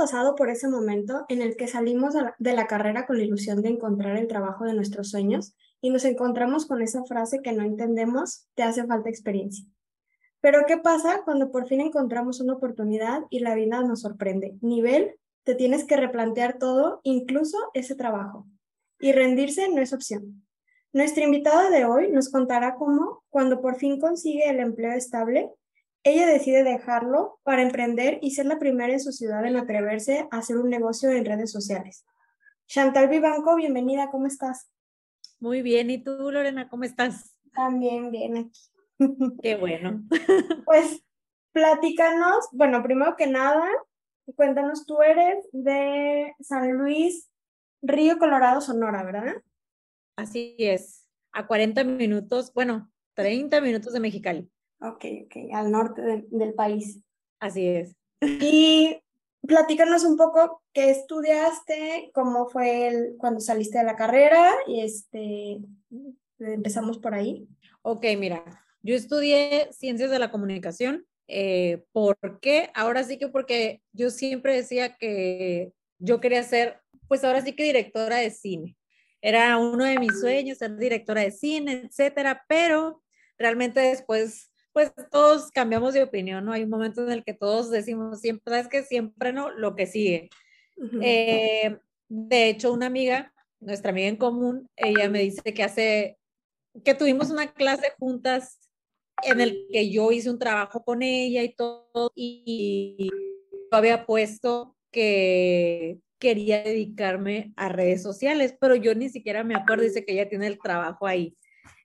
Pasado por ese momento en el que salimos de la carrera con la ilusión de encontrar el trabajo de nuestros sueños y nos encontramos con esa frase que no entendemos, te hace falta experiencia? Pero ¿qué pasa cuando por fin encontramos una oportunidad y la vida nos sorprende? Nivel, te tienes que replantear todo, incluso ese trabajo. Y rendirse no es opción. Nuestra invitada de hoy nos contará cómo, cuando por fin consigue el empleo estable, ella decide dejarlo para emprender y ser la primera en su ciudad en atreverse a hacer un negocio en redes sociales. Chantal Vivanco, bienvenida, ¿cómo estás? Muy bien, ¿y tú, Lorena, cómo estás? También bien aquí. Qué bueno. Pues platícanos, bueno, primero que nada, cuéntanos, tú eres de San Luis, Río Colorado, Sonora, ¿verdad? Así es, a 40 minutos, bueno, 30 minutos de Mexicali. Ok, ok, al norte del país. Así es. Y platícanos un poco qué estudiaste, cómo fue el, cuando saliste de la carrera y este, empezamos por ahí. Ok, mira, yo estudié ciencias de la comunicación. Eh, ¿Por qué? Ahora sí que porque yo siempre decía que yo quería ser, pues ahora sí que directora de cine. Era uno de mis sueños ser directora de cine, etcétera, pero realmente después pues todos cambiamos de opinión, ¿no? Hay un momento en el que todos decimos siempre, es que siempre no, lo que sigue. Eh, de hecho, una amiga, nuestra amiga en común, ella me dice que hace, que tuvimos una clase juntas en el que yo hice un trabajo con ella y todo, y yo había puesto que quería dedicarme a redes sociales, pero yo ni siquiera me acuerdo, dice que ella tiene el trabajo ahí.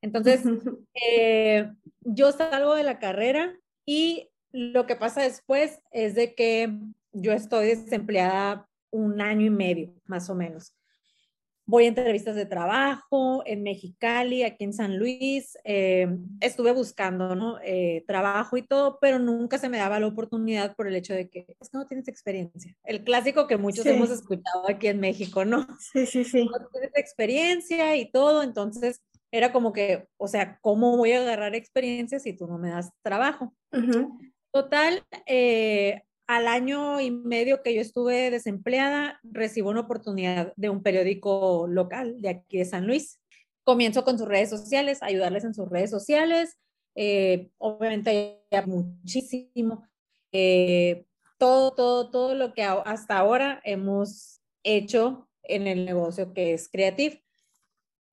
Entonces, eh, yo salgo de la carrera y lo que pasa después es de que yo estoy desempleada un año y medio, más o menos. Voy a entrevistas de trabajo en Mexicali, aquí en San Luis. Eh, estuve buscando ¿no? Eh, trabajo y todo, pero nunca se me daba la oportunidad por el hecho de que es que no tienes experiencia. El clásico que muchos hemos escuchado aquí en México, ¿no? Sí, sí, sí. No tienes experiencia y todo, entonces era como que, o sea, ¿cómo voy a agarrar experiencia si tú no me das trabajo? Total, eh, al año y medio que yo estuve desempleada, recibo una oportunidad de un periódico local de aquí de San Luis. Comienzo con sus redes sociales, ayudarles en sus redes sociales, eh, obviamente muchísimo. Eh, todo, todo, todo lo que hasta ahora hemos hecho en el negocio que es Creative.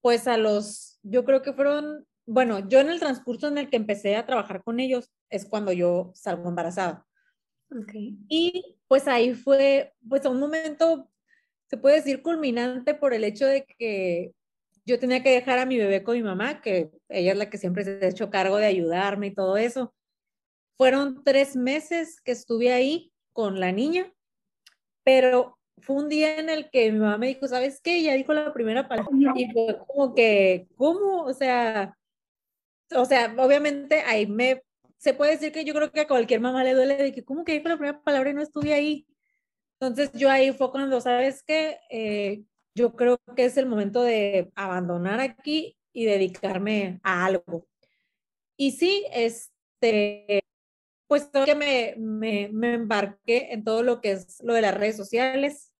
Pues a los yo creo que fueron, bueno, yo en el transcurso en el que empecé a trabajar con ellos es cuando yo salgo embarazada. Okay. Y pues ahí fue, pues a un momento, se puede decir culminante por el hecho de que yo tenía que dejar a mi bebé con mi mamá, que ella es la que siempre se ha hecho cargo de ayudarme y todo eso. Fueron tres meses que estuve ahí con la niña, pero fue un día en el que mi mamá me dijo, ¿sabes qué? Ella dijo la primera palabra y fue como que, ¿cómo? O sea, o sea, obviamente ahí me, se puede decir que yo creo que a cualquier mamá le duele de que, ¿cómo que dijo la primera palabra y no estuve ahí? Entonces yo ahí fue cuando, ¿sabes qué? Eh, yo creo que es el momento de abandonar aquí y dedicarme a algo. Y sí, este, pues que me, me, me, embarqué en todo lo que es lo de las redes sociales.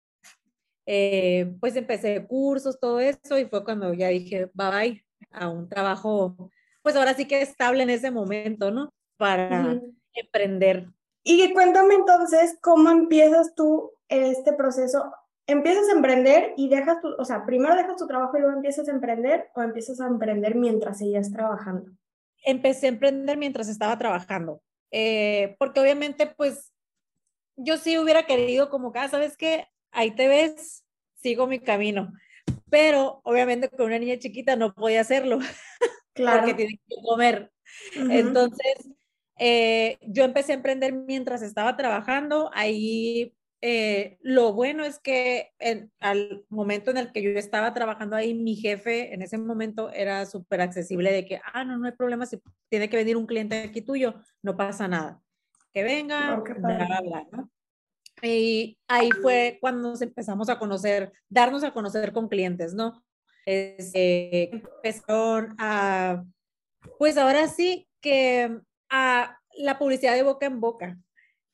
Eh, pues empecé cursos, todo eso, y fue cuando ya dije, bye bye, a un trabajo, pues ahora sí que estable en ese momento, ¿no? Para emprender. Y cuéntame entonces, ¿cómo empiezas tú este proceso? ¿Empiezas a emprender y dejas tu, o sea, primero dejas tu trabajo y luego empiezas a emprender o empiezas a emprender mientras seguías trabajando? Empecé a emprender mientras estaba trabajando. Eh, porque obviamente pues yo sí hubiera querido como que, ah, ¿sabes qué? Ahí te ves, sigo mi camino. Pero obviamente con una niña chiquita no podía hacerlo. Claro. Porque tiene que comer. Entonces, Eh, yo empecé a emprender mientras estaba trabajando. Ahí eh, lo bueno es que al momento en el que yo estaba trabajando ahí, mi jefe en ese momento era súper accesible de que, ah, no, no hay problema, si tiene que venir un cliente aquí tuyo, no pasa nada. Que venga, oh, bla, bla, ¿no? Y ahí fue cuando nos empezamos a conocer, darnos a conocer con clientes, ¿no? Este, empezaron a, pues ahora sí que a la publicidad de boca en boca.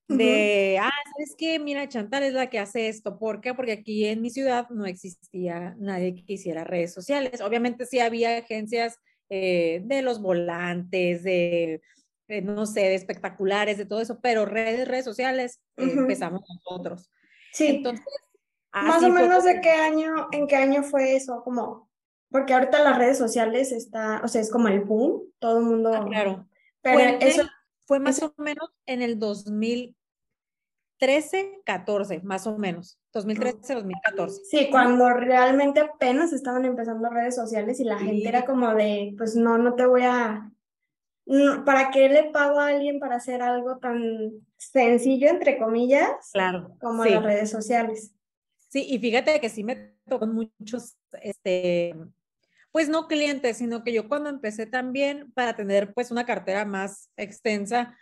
De, ah, ¿sabes qué? Mira, Chantal es la que hace esto. ¿Por qué? Porque aquí en mi ciudad no existía nadie que hiciera redes sociales. Obviamente sí había agencias eh, de los volantes, de, eh, no sé, de espectaculares, de todo eso, pero redes, redes sociales eh, empezamos nosotros. Sí. Entonces, más o menos de qué año, en qué año fue eso, como, porque ahorita las redes sociales está, o sea, es como el boom, todo el mundo. Ah, claro. Pero eso fue más o menos en el 2013, 14, más o menos. 2013, 2014. Sí, cuando realmente apenas estaban empezando redes sociales y la gente era como de, pues no, no te voy a... ¿Para qué le pago a alguien para hacer algo tan sencillo, entre comillas? Claro. Como las redes sociales. Sí, y fíjate que sí me tocó muchos, este, pues no clientes, sino que yo cuando empecé también para tener pues una cartera más extensa,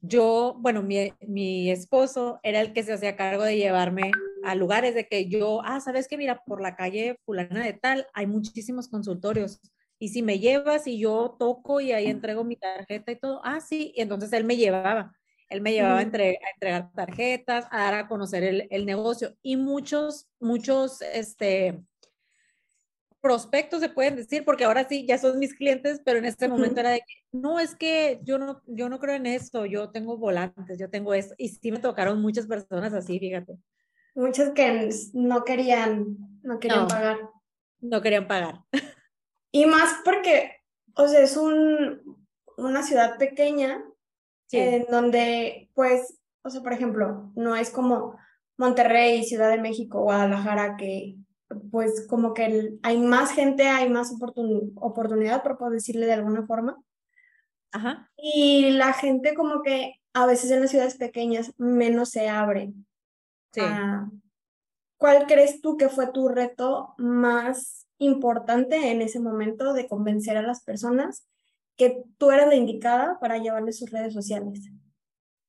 yo, bueno, mi, mi, esposo era el que se hacía cargo de llevarme a lugares de que yo, ah, sabes que mira, por la calle fulana de tal, hay muchísimos consultorios. Y si me llevas y yo toco y ahí entrego mi tarjeta y todo, ah, sí, y entonces él me llevaba. Él me llevaba a, entregar tarjetas, a dar a conocer el, el negocio. Y muchos, muchos, este, prospectos se pueden decir, porque ahora sí, ya son mis clientes, pero en este momento era de que, no, es que yo no, yo no creo en esto, yo tengo volantes, yo tengo esto, y sí me tocaron muchas personas así, fíjate. Muchas que no querían, no querían pagar. No querían pagar. Y más porque, o sea, es un, una ciudad pequeña en donde, pues, o sea, por ejemplo, no es como Monterrey, Ciudad de México, Guadalajara, que pues como que hay más gente, hay más oportunidad, por decirle de alguna forma. Ajá. Y la gente como que a veces en las ciudades pequeñas menos se abre. Sí. Ah, ¿Cuál crees tú que fue tu reto más importante en ese momento de convencer a las personas que tú eras la indicada para llevarles sus redes sociales?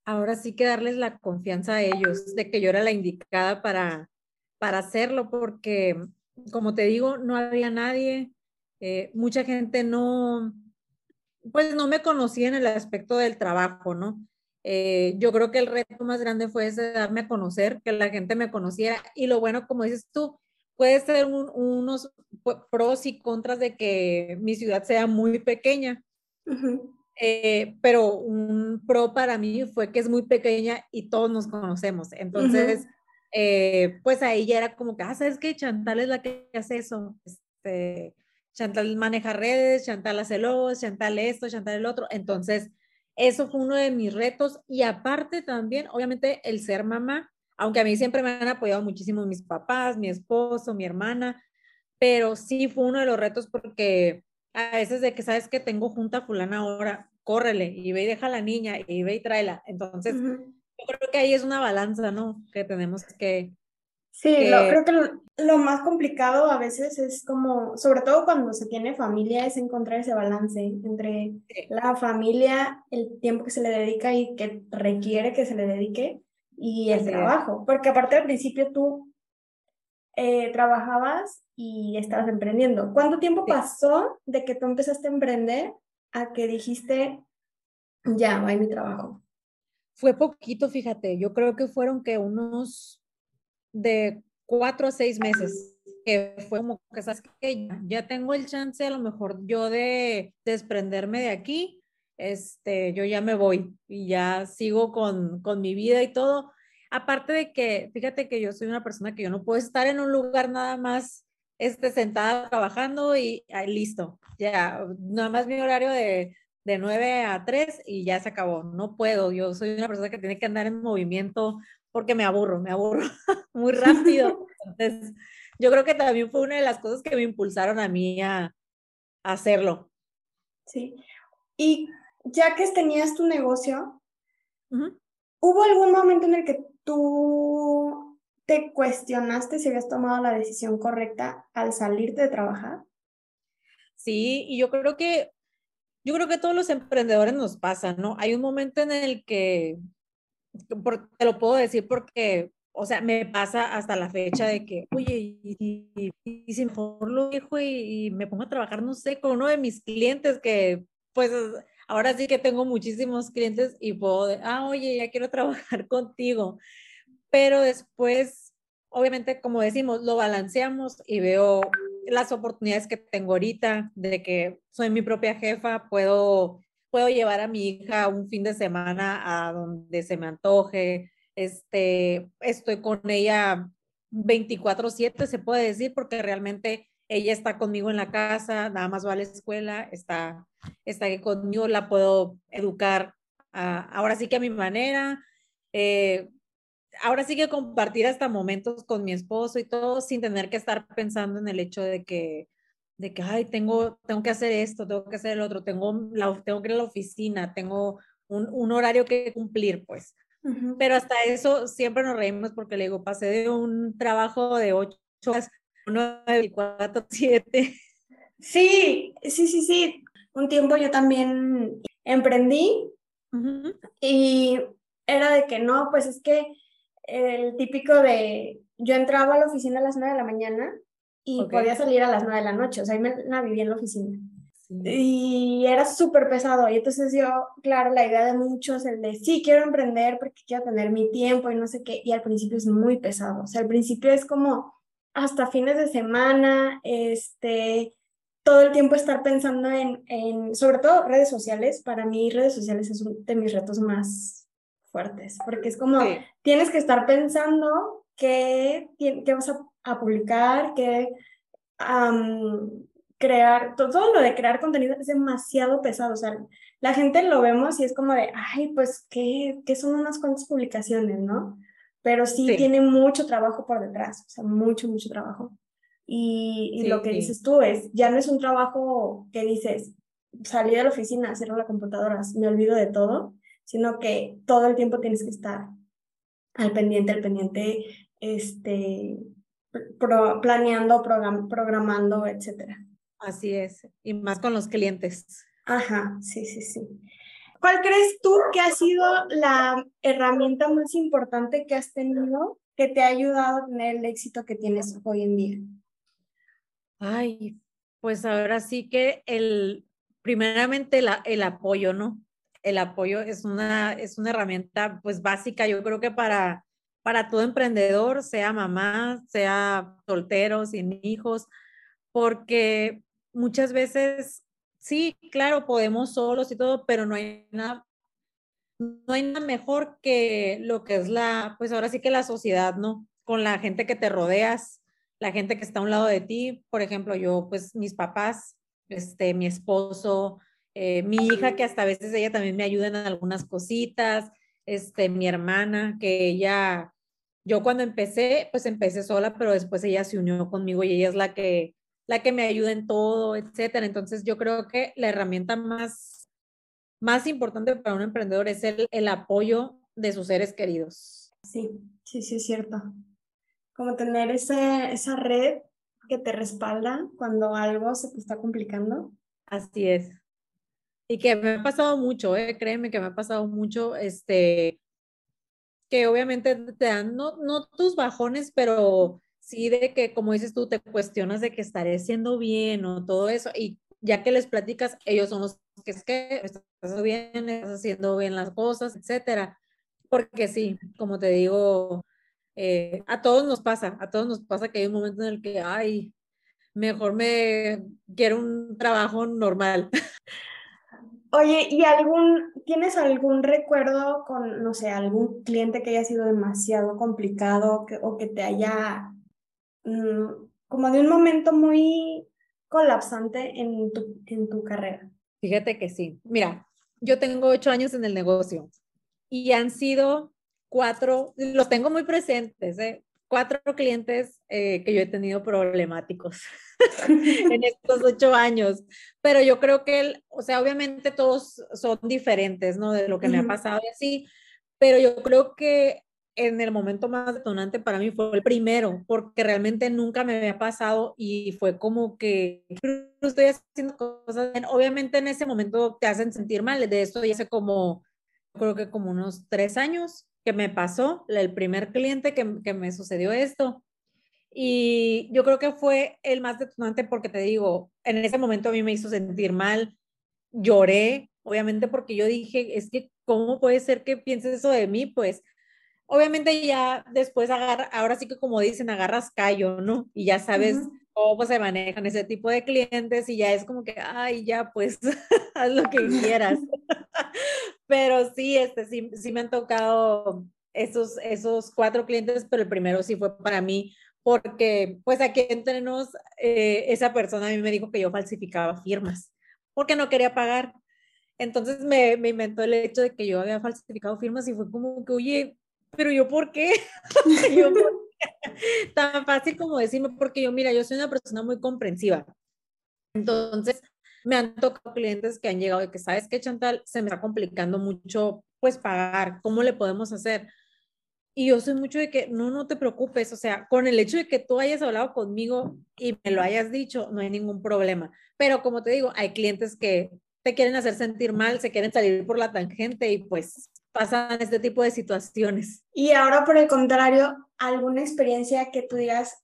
Ahora sí que darles la confianza a ellos de que yo era la indicada para, para hacerlo porque, como te digo, no había nadie, eh, mucha gente no, pues no me conocía en el aspecto del trabajo, ¿no? Eh, yo creo que el reto más grande fue ese darme a conocer, que la gente me conociera y lo bueno, como dices tú, puede ser unos pros y contras de que mi ciudad sea muy pequeña. Eh, pero un pro para mí fue que es muy pequeña y todos nos conocemos. Entonces, eh, pues ahí ya era como que, ah, ¿sabes qué? Chantal es la que hace eso. Este, Chantal maneja redes, Chantal hace logos, Chantal esto, Chantal el otro. Entonces, eso fue uno de mis retos. Y aparte también, obviamente, el ser mamá, aunque a mí siempre me han apoyado muchísimo mis papás, mi esposo, mi hermana, pero sí fue uno de los retos porque a veces de que sabes que tengo junta fulana ahora, córrele y ve y deja a la niña y ve y tráela. Entonces, yo creo que ahí es una balanza, ¿no? Que tenemos que... Sí, creo que lo, más complicado a veces es como, sobre todo cuando se tiene familia, es encontrar ese balance entre la familia, el tiempo que se le dedica y que requiere que se le dedique y el trabajo. Porque aparte al principio tú eh, trabajabas y estabas emprendiendo. ¿Cuánto tiempo pasó de que tú empezaste a emprender a que dijiste, ya, va mi trabajo? Fue poquito, fíjate, yo creo que fueron que unos de cuatro a seis meses, que fue como que, ¿sabes que Ya tengo el chance a lo mejor yo de desprenderme de aquí, este, yo ya me voy y ya sigo con, con mi vida y todo. Aparte de que, fíjate que yo soy una persona que yo no puedo estar en un lugar nada más este, sentada trabajando y listo, ya, nada más mi horario de de 9 a 3 y ya se acabó. No puedo, yo soy una persona que tiene que andar en movimiento porque me aburro, me aburro muy rápido. Entonces, yo creo que también fue una de las cosas que me impulsaron a mí a, hacerlo. Sí. ¿Y ya que tenías tu negocio, ¿hubo algún momento en el que tú te cuestionaste si habías tomado la decisión correcta al salirte de trabajar? Sí, y yo creo que yo creo que a todos los emprendedores nos pasa, ¿no? Hay un momento en el que, te lo puedo decir porque, o sea, me pasa hasta la fecha de que, oye, y, si mejor lo dejo y, me pongo a trabajar, no sé, con uno de mis clientes que, pues, ahora sí que tengo muchísimos clientes y puedo, ah, oye, ya quiero trabajar contigo. Pero después, obviamente, como decimos, lo balanceamos y veo las oportunidades que tengo ahorita de que soy mi propia jefa, puedo, puedo llevar a mi hija un fin de semana a donde se me antoje, este, estoy con ella 24/7, se puede decir, porque realmente ella está conmigo en la casa, nada más va a la escuela, está, está conmigo, la puedo educar ahora sí que a mi manera. Eh, ahora sí que compartir hasta momentos con mi esposo y todo sin tener que estar pensando en el hecho de que, de que, ay, tengo, tengo que hacer esto, tengo que hacer el otro, tengo, la, tengo que ir a la oficina, tengo un, un horario que cumplir, pues. Pero hasta eso siempre nos reímos porque le digo, pasé de un trabajo de ocho horas, nueve, cuatro, siete. Sí, sí, sí, sí. Un tiempo yo también emprendí y era de que no, pues es que el típico de yo entraba a la oficina a las 9 de la mañana y podía salir a las 9 de la noche, o sea, ahí me la vivía en la oficina. Y era súper pesado. Y entonces yo, claro, la idea de muchos, el de sí, quiero emprender porque quiero tener mi tiempo y no sé qué. Y al principio es muy pesado. O sea, al principio es como hasta fines de semana, este, todo el tiempo estar pensando en, en sobre todo redes sociales. Para mí, redes sociales es uno de mis retos más fuertes, porque es como, tienes que estar pensando qué, qué vas a, publicar, qué crear, todo, lo de crear contenido es demasiado pesado, o sea, la gente lo vemos y es como de, ay, pues, ¿qué, qué son unas cuantas publicaciones, no? Pero sí, tiene mucho trabajo por detrás, o sea, mucho, mucho trabajo. Y, y lo que dices tú es, ya no es un trabajo que dices, salí de la oficina, cierro la computadora, me olvido de todo, sino que todo el tiempo tienes que estar al pendiente, al pendiente, este, planeando, programando, etcétera. Así es, y más con los clientes. Ajá, sí, sí, sí. ¿Cuál crees tú que ha sido la herramienta más importante que has tenido que te ha ayudado a tener el éxito que tienes hoy en día? Ay, pues ahora sí que el, primeramente la, el apoyo, ¿no? el apoyo es una, es una herramienta pues básica, yo creo que para, para todo emprendedor, sea mamá, sea soltero, sin hijos, porque muchas veces, sí, claro, podemos solos y todo, pero no hay nada, no hay nada mejor que lo que es la, pues ahora sí que la sociedad, ¿no? Con la gente que te rodeas, la gente que está a un lado de ti, por ejemplo, yo, pues mis papás, este, mi esposo, eh, mi hija, que hasta a veces ella también me ayuda en algunas cositas, este, mi hermana, que ella, yo cuando empecé, pues empecé sola, pero después ella se unió conmigo y ella es la que, la que me ayuda en todo, etcétera. Entonces yo creo que la herramienta más, más importante para un emprendedor es el, el apoyo de sus seres queridos. Sí, sí, sí, es cierto. Como tener ese, esa red que te respalda cuando algo se te está complicando. Así es. Y que me ha pasado mucho, eh, créeme que me ha pasado mucho, este, que obviamente te dan, no, no tus bajones, pero sí de que, como dices tú, te cuestionas de que estaré haciendo bien o todo eso, y ya que les platicas, ellos son los que es que estás haciendo bien, estás haciendo bien las cosas, etcétera. Porque sí, como te digo, eh, a todos nos pasa, a todos nos pasa que hay un momento en el que, ay, mejor me quiero un trabajo normal. Oye, ¿y algún, tienes algún recuerdo con, no sé, algún cliente que haya sido demasiado complicado o que te haya, como de un momento muy colapsante en tu, en tu carrera? Fíjate que sí. Mira, yo tengo ocho años en el negocio y han sido cuatro, los tengo muy presentes, ¿eh? cuatro clientes eh, que yo he tenido problemáticos en estos ocho años, pero yo creo que, o sea, obviamente todos son diferentes, ¿no? De lo que me ha pasado y así, pero yo creo que en el momento más detonante para mí fue el primero, porque realmente nunca me había pasado y fue como que estoy haciendo cosas bien. Obviamente en ese momento te hacen sentir mal, de esto ya hace como, creo que como unos tres años que me pasó, el primer cliente que, que me sucedió esto. Y yo creo que fue el más detonante porque te digo, en ese momento a mí me hizo sentir mal, lloré, obviamente porque yo dije, es que, ¿cómo puede ser que pienses eso de mí? Pues obviamente ya después agarra, ahora sí que como dicen, agarras callo, ¿no? Y ya sabes cómo se manejan ese tipo de clientes y ya es como que, ay, ya pues, haz lo que quieras. pero sí, este, sí, sí me han tocado esos, esos cuatro clientes, pero el primero sí fue para mí, porque pues aquí entre nos, eh, esa persona a mí me dijo que yo falsificaba firmas, porque no quería pagar. Entonces me, me inventó el hecho de que yo había falsificado firmas y fue como que, oye, pero yo por qué? yo, Tan fácil como decirme, porque yo, mira, yo soy una persona muy comprensiva. Entonces, me han tocado clientes que han llegado de que, ¿sabes qué, Chantal? Se me está complicando mucho, pues, pagar. ¿Cómo le podemos hacer? Y yo soy mucho de que, no, no te preocupes, o sea, con el hecho de que tú hayas hablado conmigo y me lo hayas dicho, no hay ningún problema. Pero como te digo, hay clientes que te quieren hacer sentir mal, se quieren salir por la tangente y pues pasan este tipo de situaciones. Y ahora, por el contrario, alguna experiencia que tú digas,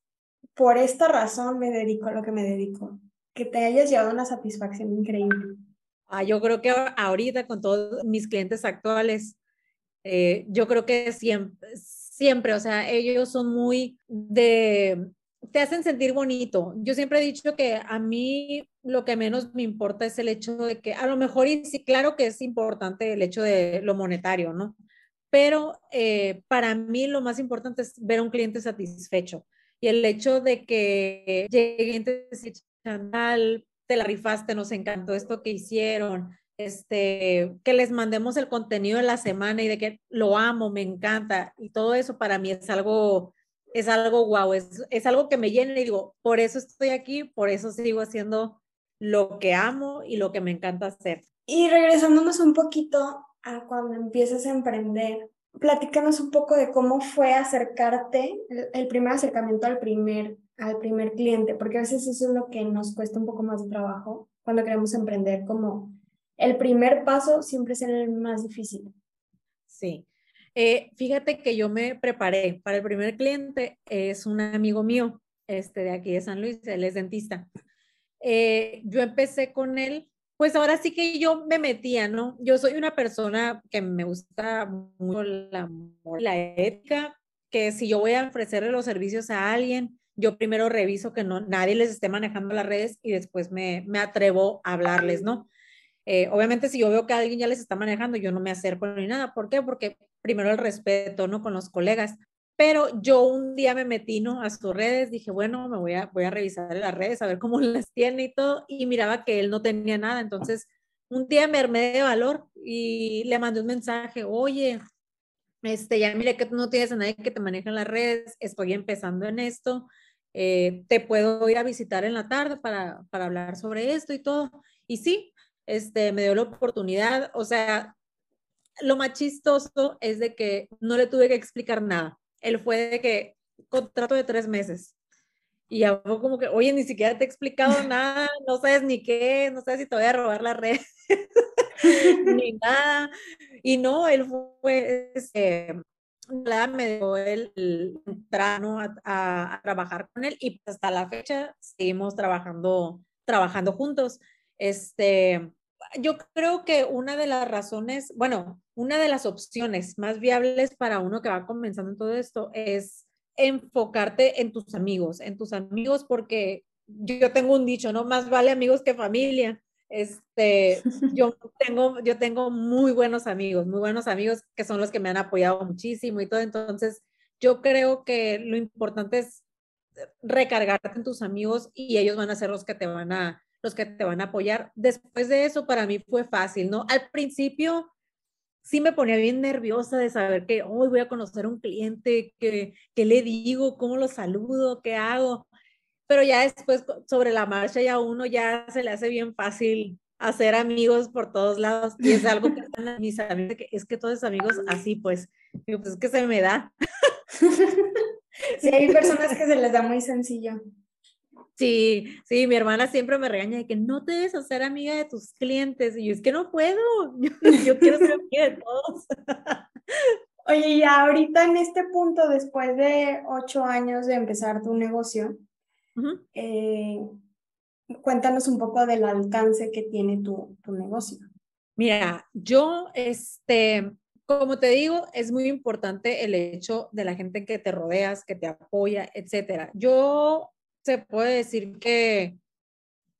por esta razón me dedico a lo que me dedico, que te hayas llevado una satisfacción increíble. Ah, yo creo que ahorita con todos mis clientes actuales, eh, yo creo que siempre, siempre, o sea, ellos son muy de te hacen sentir bonito. Yo siempre he dicho que a mí lo que menos me importa es el hecho de que a lo mejor, y sí, claro que es importante el hecho de lo monetario, ¿no? Pero eh, para mí lo más importante es ver a un cliente satisfecho. Y el hecho de que lleguen te Chantal, te la rifaste, nos encantó esto que hicieron, este, que les mandemos el contenido de la semana y de que lo amo, me encanta. Y todo eso para mí es algo es algo guau, es, es algo que me llena y digo, por eso estoy aquí, por eso sigo haciendo lo que amo y lo que me encanta hacer. Y regresándonos un poquito a cuando empiezas a emprender, platícanos un poco de cómo fue acercarte, el, primer acercamiento al primer, al primer cliente, porque a veces eso es lo que nos cuesta un poco más de trabajo cuando queremos emprender, como el primer paso siempre es el más difícil. Sí, eh, fíjate que yo me preparé para el primer cliente, es un amigo mío, este de aquí de San Luis, él es dentista. Eh, yo empecé con él, pues ahora sí que yo me metía, ¿no? Yo soy una persona que me gusta mucho la, la ética, que si yo voy a ofrecerle los servicios a alguien, yo primero reviso que no, nadie les esté manejando las redes y después me, me atrevo a hablarles, ¿no? Eh, obviamente, si yo veo que alguien ya les está manejando, yo no me acerco ni nada. ¿Por qué? Porque primero el respeto, ¿no? Con los colegas. Pero yo un día me metí, ¿no? A sus redes, dije, bueno, me voy a, voy a revisar las redes, a ver cómo las tiene y todo, y miraba que él no tenía nada. Entonces, un día me armé de valor y le mandé un mensaje, oye, este, ya mire que tú no tienes a nadie que te maneje en las redes, estoy empezando en esto, eh, te puedo ir a visitar en la tarde para, para hablar sobre esto y todo. Y sí, este, me dio la oportunidad, o sea, lo más chistoso es de que no le tuve que explicar nada. Él fue de que contrato de tres meses. Y hago como que, oye, ni siquiera te he explicado nada, no sabes ni qué, no sabes si te voy a robar la red, ni nada. Y no, él fue, este, me dio el, el a, a, trabajar con él y hasta la fecha seguimos trabajando, trabajando juntos. Este, yo creo que una de las razones, bueno, una de las opciones más viables para uno que va comenzando en todo esto es enfocarte en tus amigos, en tus amigos, porque yo tengo un dicho, ¿no? Más vale amigos que familia. Este, yo tengo, yo tengo muy buenos amigos, muy buenos amigos que son los que me han apoyado muchísimo y todo. Entonces, yo creo que lo importante es recargarte en tus amigos y ellos van a ser los que te van a, los que te van a apoyar. Después de eso, para mí fue fácil, ¿no? Al principio, sí me ponía bien nerviosa de saber que hoy voy a conocer a un cliente, que, que le digo, cómo lo saludo, qué hago. Pero ya después, sobre la marcha, ya uno ya se le hace bien fácil hacer amigos por todos lados. Y es algo que mis amigos, que es que todos amigos así, pues, pues es que se me da. Sí, hay personas que se les da muy sencillo. Sí, sí, mi hermana siempre me regaña de que no te debes hacer amiga de tus clientes. Y yo es que no puedo, yo, quiero ser amiga de todos. Oye, y ahorita en este punto, después de ocho años de empezar tu negocio, eh, cuéntanos un poco del alcance que tiene tu, tu negocio. Mira, yo, este, como te digo, es muy importante el hecho de la gente que te rodeas, que te apoya, etcétera. Yo se puede decir que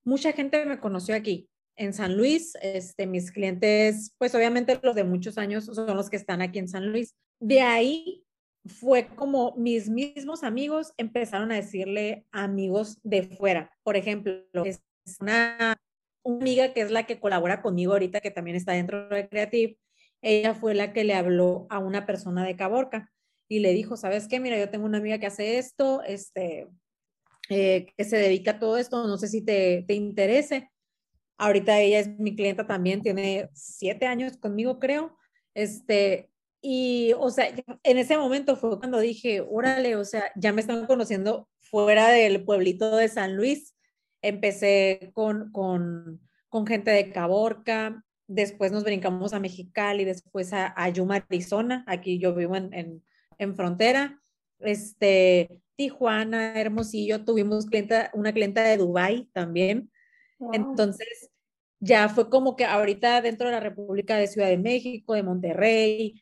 mucha gente me conoció aquí en San Luis. Este, mis clientes, pues obviamente los de muchos años son los que están aquí en San Luis. De ahí fue como mis mismos amigos empezaron a decirle amigos de fuera. Por ejemplo, es una, una amiga que es la que colabora conmigo ahorita, que también está dentro de Creative. Ella fue la que le habló a una persona de Caborca y le dijo, ¿sabes qué? Mira, yo tengo una amiga que hace esto, este, eh, que se dedica a todo esto, no sé si te, te interese. Ahorita ella es mi clienta también, tiene siete años conmigo, creo. Este, y, o sea, en ese momento fue cuando dije, órale, o sea, ya me están conociendo fuera del pueblito de San Luis. Empecé con, con, con gente de Caborca, después nos brincamos a Mexicali, después a, a Yuma, Arizona, aquí yo vivo en, en, en frontera. Este, Tijuana, Hermosillo, tuvimos clienta, una clienta de Dubai también. Entonces, ya fue como que ahorita dentro de la República de Ciudad de México, de Monterrey,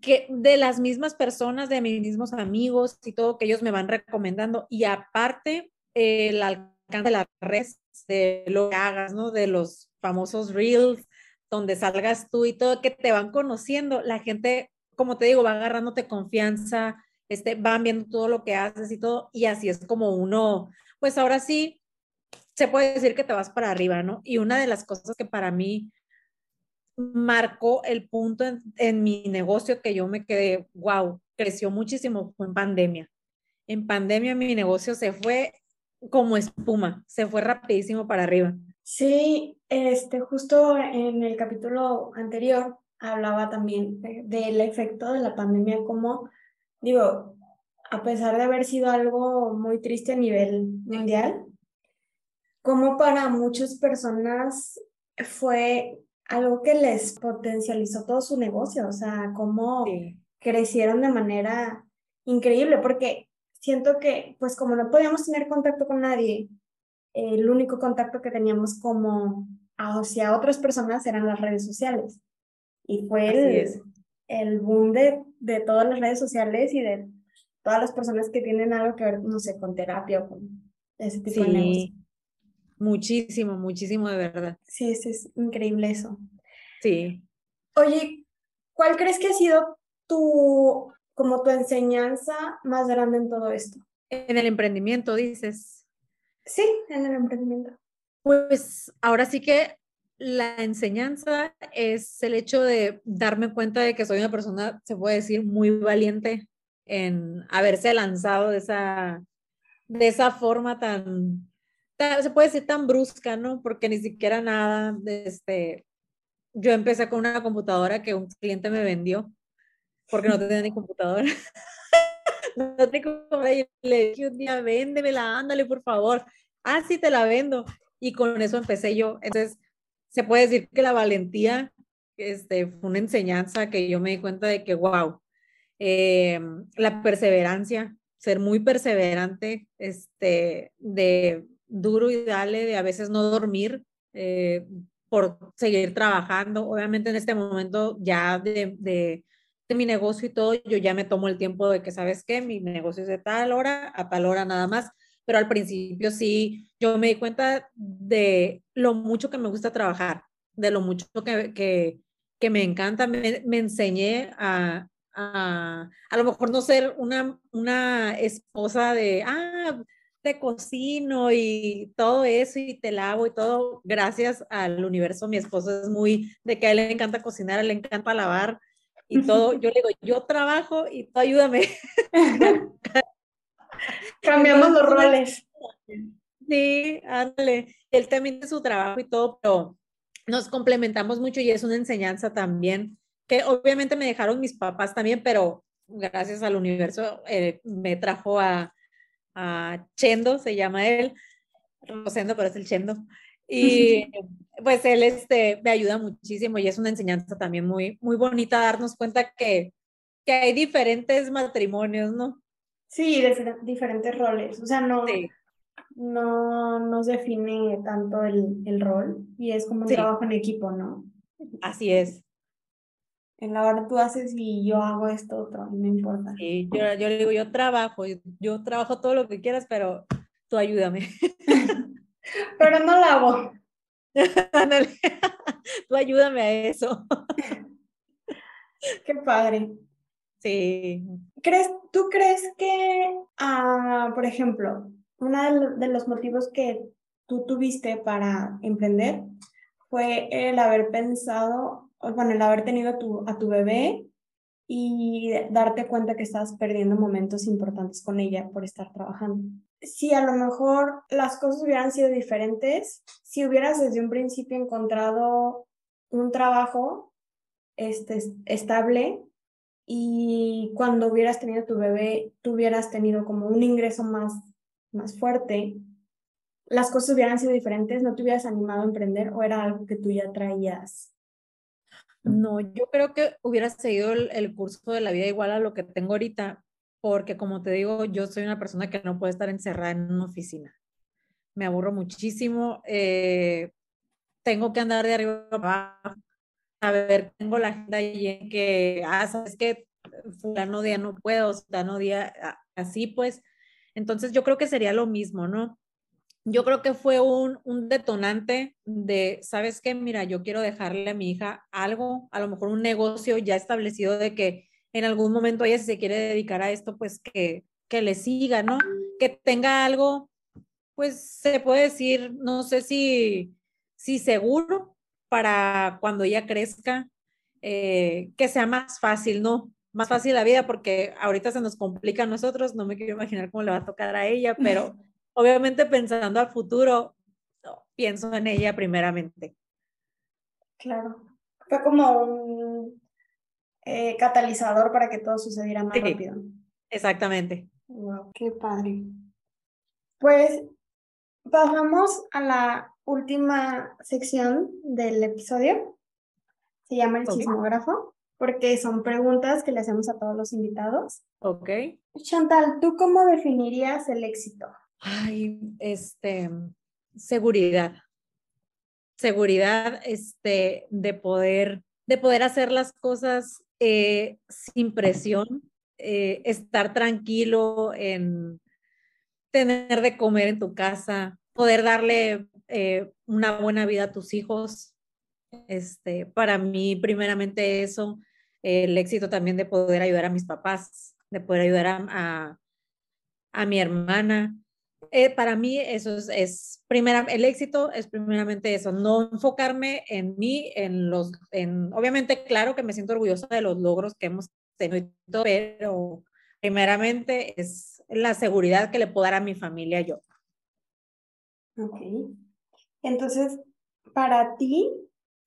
que de las mismas personas, de mis mismos amigos y todo que ellos me van recomendando. Y aparte, el alcance de las redes, de lo que hagas, ¿no? De los famosos reels, donde salgas tú y todo, que te van conociendo. La gente, como te digo, va agarrándote confianza, este, van viendo todo lo que haces y todo, y así es como uno, pues ahora sí, se puede decir que te vas para arriba, ¿no? Y una de las cosas que para mí marcó el punto en, mi negocio que yo me quedé, wow, creció muchísimo fue en pandemia. En pandemia mi negocio se fue como espuma, se fue rapidísimo para arriba. Sí, este, justo en el capítulo anterior hablaba también del efecto de la pandemia, como digo, a pesar de haber sido algo muy triste a nivel mundial, como para muchas personas fue algo que les potencializó todo su negocio, o sea, cómo crecieron de manera increíble, porque siento que, pues como no podíamos tener contacto con nadie, el único contacto que teníamos como hacia otras personas eran las redes sociales. Y fue el, el boom de, de, todas las redes sociales y de todas las personas que tienen algo que ver, no sé, con terapia o con ese tipo de negocio. Muchísimo, muchísimo de verdad. Sí, es, es increíble eso. Sí. Oye, ¿cuál crees que ha sido tu, como tu enseñanza más grande en todo esto? En el emprendimiento, dices. Sí, en el emprendimiento. Pues ahora sí que la enseñanza es el hecho de darme cuenta de que soy una persona, se puede decir, muy valiente en haberse lanzado de esa, de esa forma tan, se puede decir tan brusca, ¿no? Porque ni siquiera nada, de este, yo empecé con una computadora que un cliente me vendió porque no tenía ni computadora. no y le dije un día, véndemela, ándale, por favor. Ah, sí, te la vendo. Y con eso empecé yo. Entonces, se puede decir que la valentía este, fue una enseñanza que yo me di cuenta de que, wow, eh, la perseverancia, ser muy perseverante, este, de duro y dale, de a veces no dormir eh, por seguir trabajando. Obviamente en este momento ya de, de, mi negocio y todo, yo ya me tomo el tiempo de que, ¿sabes qué? Mi negocio es de tal hora a tal hora nada más pero al principio sí, yo me di cuenta de lo mucho que me gusta trabajar, de lo mucho que, que, que me encanta. Me, me enseñé a, a, a lo mejor no ser una, una esposa de, ah, te cocino y todo eso y te lavo y todo, gracias al universo, mi esposo es muy de que a él le encanta cocinar, a él le encanta lavar y todo. Yo le digo, yo trabajo y tú ayúdame. Cambiamos los roles. Sí, ándale. Él también de su trabajo y todo, pero nos complementamos mucho y es una enseñanza también, que obviamente me dejaron mis papás también, pero gracias al universo eh, me trajo a, a Chendo, se llama él, Rosendo, pero es el Chendo. Y pues él este, me ayuda muchísimo y es una enseñanza también muy, muy bonita darnos cuenta que, que hay diferentes matrimonios, ¿no? Sí, diferentes roles. O sea, no, no nos define tanto el, el, rol y es como un trabajo en equipo, ¿no? Así es. En la hora tú haces y yo hago esto otro, no importa. Sí, yo, yo le digo, yo trabajo, yo, trabajo todo lo que quieras, pero tú ayúdame. pero no lavo. tú ayúdame a eso. Qué padre. Sí. ¿Crees, ¿Tú crees que, ah, por ejemplo, uno de los motivos que tú tuviste para emprender fue el haber pensado, bueno, el haber tenido tu, a tu bebé y darte cuenta que estás perdiendo momentos importantes con ella por estar trabajando. Si a lo mejor las cosas hubieran sido diferentes, si hubieras desde un principio encontrado un trabajo este, estable y cuando hubieras tenido tu bebé, tú hubieras tenido como un ingreso más más fuerte, las cosas hubieran sido diferentes, no te hubieras animado a emprender o era algo que tú ya traías? No, yo creo que hubiera seguido el, curso de la vida igual a lo que tengo ahorita, porque como te digo, yo soy una persona que no puede estar encerrada en una oficina. Me aburro muchísimo, eh, tengo que andar de arriba abajo, a ver, tengo la agenda en que, ah, sabes que fulano día no puedo, fulano día así, pues entonces yo creo que sería lo mismo, ¿no? Yo creo que fue un, un detonante de, ¿sabes qué? Mira, yo quiero dejarle a mi hija algo, a lo mejor un negocio ya establecido de que en algún momento ella si se quiere dedicar a esto, pues que, que le siga, ¿no? Que tenga algo, pues se puede decir, no sé si, si seguro para cuando ella crezca, eh, que sea más fácil, ¿no? más fácil la vida porque ahorita se nos complica a nosotros, no me quiero imaginar cómo le va a tocar a ella, pero obviamente pensando al futuro, pienso en ella primeramente. Claro, fue como un eh, catalizador para que todo sucediera más rápido. Exactamente. Wow, qué padre. Pues pasamos a la última sección del episodio. Se llama el sismógrafo porque son preguntas que le hacemos a todos los invitados. Ok. Chantal, ¿tú cómo definirías el éxito? Ay, este, seguridad. Seguridad, este, de poder, de poder hacer las cosas eh, sin presión, eh, estar tranquilo en tener de comer en tu casa, poder darle eh, una buena vida a tus hijos. Este, para mí, primeramente eso, el éxito también de poder ayudar a mis papás, de poder ayudar a, a, mi hermana. Eh, para mí eso es, es primera, el éxito es primeramente eso, no enfocarme en mí, en los, en, obviamente claro que me siento orgullosa de los logros que hemos tenido, pero primeramente es la seguridad que le puedo dar a mi familia yo. Ok. Entonces, para ti,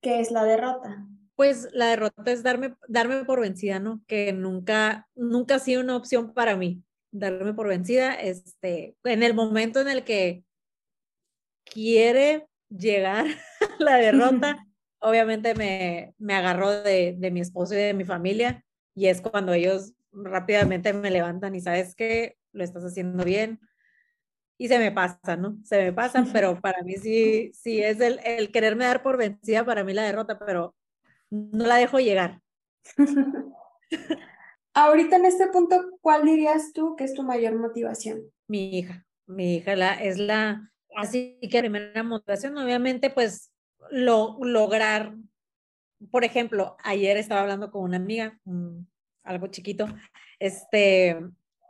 ¿qué es la derrota? pues la derrota es darme, darme por vencida, ¿no? Que nunca, nunca ha sido una opción para mí, darme por vencida. Este, en el momento en el que quiere llegar la derrota, obviamente me, me agarró de, de, mi esposo y de mi familia y es cuando ellos rápidamente me levantan y sabes que lo estás haciendo bien y se me pasa, ¿no? Se me pasa, pero para mí sí, sí es el, el quererme dar por vencida, para mí la derrota, pero no la dejo llegar. Ahorita en este punto, ¿cuál dirías tú que es tu mayor motivación? Mi hija, mi hija la, es la, así que primera motivación, obviamente, pues lo, lograr, por ejemplo, ayer estaba hablando con una amiga, algo chiquito, este,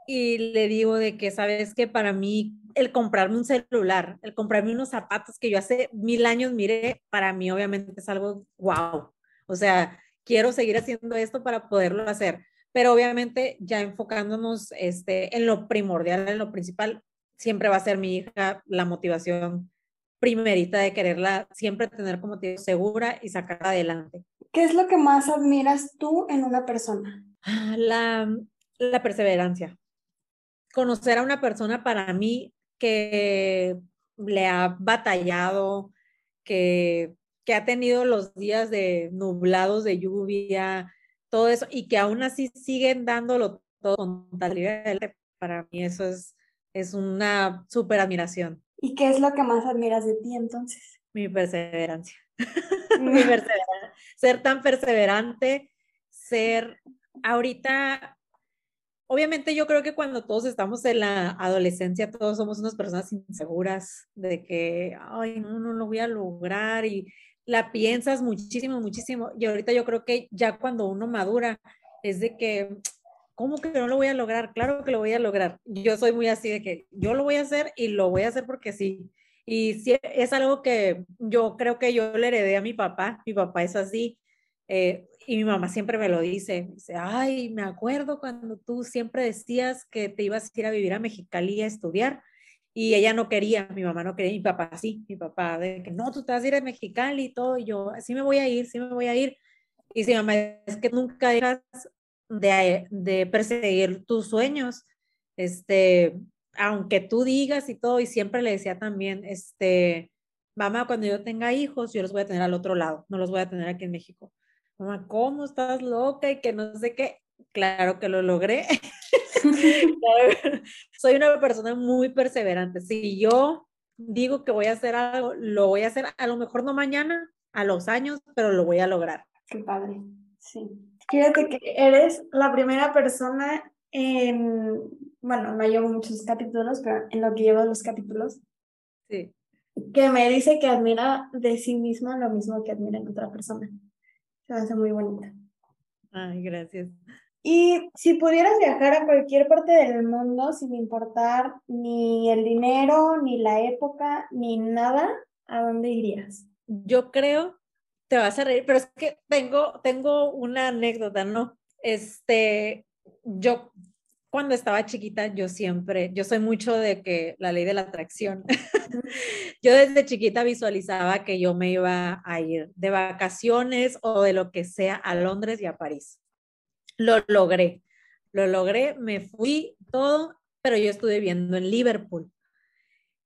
y le digo de que, sabes que para mí el comprarme un celular, el comprarme unos zapatos que yo hace mil años miré, para mí obviamente es algo wow. O sea, quiero seguir haciendo esto para poderlo hacer. Pero obviamente ya enfocándonos este, en lo primordial, en lo principal, siempre va a ser mi hija la motivación primerita de quererla siempre tener como motivo segura y sacar adelante. ¿Qué es lo que más admiras tú en una persona? Ah, la, la perseverancia. Conocer a una persona para mí que le ha batallado, que, que ha tenido los días de nublados, de lluvia, todo eso, y que aún así siguen dándolo todo con tal para mí eso es, es una súper admiración. ¿Y qué es lo que más admiras de ti entonces? Mi perseverancia. Mi perseverancia. Ser tan perseverante, ser ahorita, obviamente yo creo que cuando todos estamos en la adolescencia, todos somos unas personas inseguras de que, ay, no, no lo voy a lograr y la piensas muchísimo, muchísimo. Y ahorita yo creo que ya cuando uno madura, es de que ¿cómo que no lo voy a lograr? Claro que lo voy a lograr. Yo soy muy así de que yo lo voy a hacer y lo voy a hacer porque sí. Y sí, es algo que yo creo que yo le heredé a mi papá. Mi papá es así. Eh, y mi mamá siempre me lo dice. Dice, ay, me acuerdo cuando tú siempre decías que te ibas a ir a vivir a Mexicali a estudiar. Y ella no quería, mi mamá no quería, mi papá sí, mi papá, de que no, tú te vas a ir a Mexicali y todo. Y yo, sí me voy a ir, sí me voy a ir. Y si mamá, es que nunca dejas de, perseguir tus sueños, este, aunque tú digas y todo, y siempre le decía también, este, mamá, cuando yo tenga hijos, yo los voy a tener al otro lado, no los voy a tener aquí en México. Mamá, ¿cómo estás loca? Y que no sé qué. Claro que lo logré. Soy una persona muy perseverante. Si yo digo que voy a hacer algo, lo voy a hacer, a lo mejor no mañana, a los años, pero lo voy a lograr. Qué padre, sí. Fíjate que eres la primera persona en, bueno, no llevo muchos capítulos, pero en lo que llevo los capítulos, sí. que me dice que admira de sí misma lo mismo que admira en otra persona. Se hace muy bonita. Ay, gracias. Y si pudieras viajar a cualquier parte del mundo sin importar ni el dinero, ni la época, ni nada, ¿a dónde irías? Yo creo te vas a reír, pero es que tengo, tengo una anécdota, ¿no? Este, yo cuando estaba chiquita, yo siempre, yo soy mucho de que la ley de la atracción. yo desde chiquita visualizaba que yo me iba a ir de vacaciones o de lo que sea a Londres y a París. Lo logré, lo logré, me fui todo, pero yo estuve viviendo en Liverpool.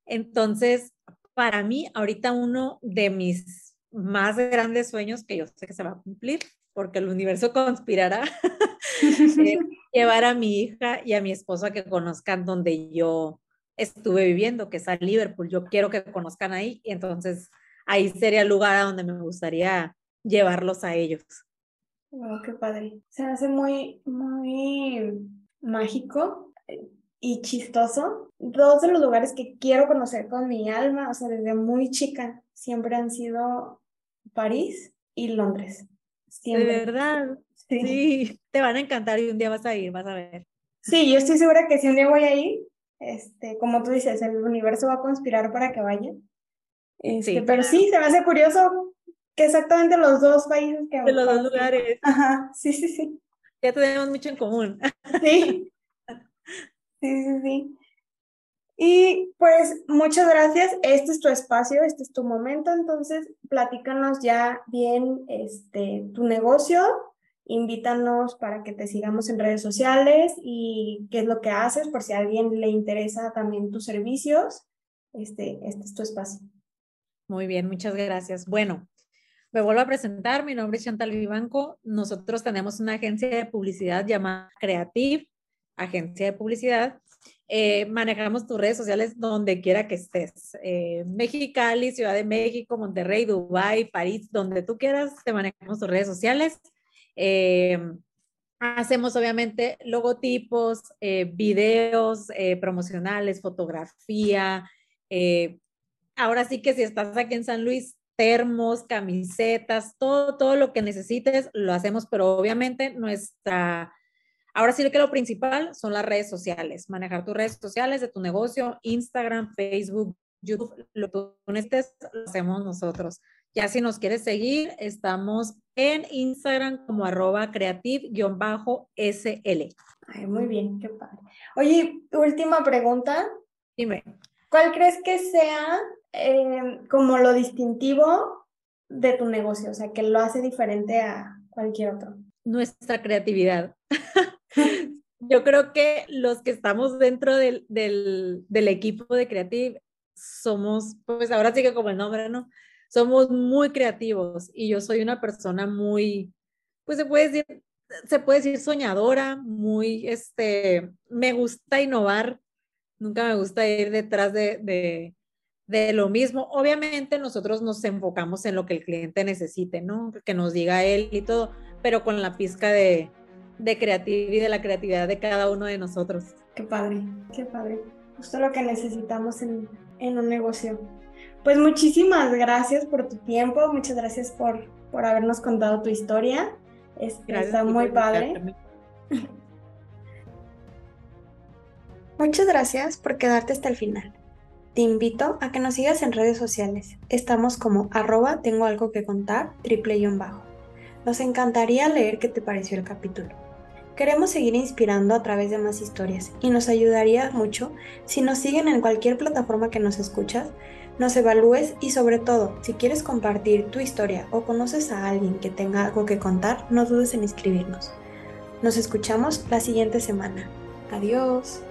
Entonces, para mí, ahorita uno de mis más grandes sueños que yo sé que se va a cumplir, porque el universo conspirará, eh, llevar a mi hija y a mi esposo a que conozcan donde yo estuve viviendo, que es a Liverpool. Yo quiero que conozcan ahí y entonces ahí sería el lugar a donde me gustaría llevarlos a ellos. Wow, qué padre. Se hace muy, muy mágico eh, y chistoso. Dos de los lugares que quiero conocer con mi alma, o sea, desde muy chica, siempre han sido París y Londres. De verdad. Sí. te van a encantar y un día vas a ir, vas a ver. Sí, yo estoy segura que si un día voy a ir, este, como tú dices, el universo va a conspirar para que vaya. Este, sí, pero sí, se me hace curioso que exactamente los dos países que... De los dos lugares. Ajá, sí, sí, sí. Ya tenemos mucho en común. Sí. Sí, sí, sí. Y pues muchas gracias. Este es tu espacio, este es tu momento. Entonces, platícanos ya bien este, tu negocio. Invítanos para que te sigamos en redes sociales y qué es lo que haces por si a alguien le interesa también tus servicios. Este, este es tu espacio. Muy bien, muchas gracias. Bueno, me vuelvo a presentar. Mi nombre es Chantal Vivanco. Nosotros tenemos una agencia de publicidad llamada Creative, agencia de publicidad eh, manejamos tus redes sociales donde quiera que estés. Eh, Mexicali, Ciudad de México, Monterrey, Dubái, París, donde tú quieras, te manejamos tus redes sociales. Eh, hacemos obviamente logotipos, eh, videos promocionales, fotografía. ahora sí que si estás aquí en San Luis, termos, camisetas, todo, todo lo que necesites, lo hacemos, pero obviamente nuestra Ahora sí que lo principal son las redes sociales, manejar tus redes sociales de tu negocio, Instagram, Facebook, YouTube, lo que tú necesites, lo hacemos nosotros. Ya si nos quieres seguir, estamos en Instagram como arroba creative-sl. Muy bien, qué padre. Oye, última pregunta. Dime. ¿Cuál crees que sea eh, como lo distintivo de tu negocio? O sea, que lo hace diferente a cualquier otro. Nuestra creatividad. Yo creo que los que estamos dentro del, del, equipo de Creative somos, pues ahora sí que como el nombre, ¿no? Somos muy creativos y yo soy una persona muy, pues se puede decir, se puede decir soñadora, muy, este, me gusta innovar, nunca me gusta ir detrás de, de, de lo mismo. Obviamente nosotros nos enfocamos en lo que el cliente necesite, ¿no? Que nos diga él y todo, pero con la pizca de, de creatividad y de la creatividad de cada uno de nosotros. Qué padre, qué padre. Justo lo que necesitamos en, en un negocio. Pues muchísimas gracias por tu tiempo, muchas gracias por, por habernos contado tu historia. está muy padre. Muchas gracias por quedarte hasta el final. Te invito a que nos sigas en redes sociales. Estamos como arroba tengo algo que contar, triple y bajo. Nos encantaría leer qué te pareció el capítulo. Queremos seguir inspirando a través de más historias y nos ayudaría mucho si nos siguen en cualquier plataforma que nos escuchas, nos evalúes y sobre todo, si quieres compartir tu historia o conoces a alguien que tenga algo que contar, no dudes en inscribirnos. Nos escuchamos la siguiente semana. Adiós.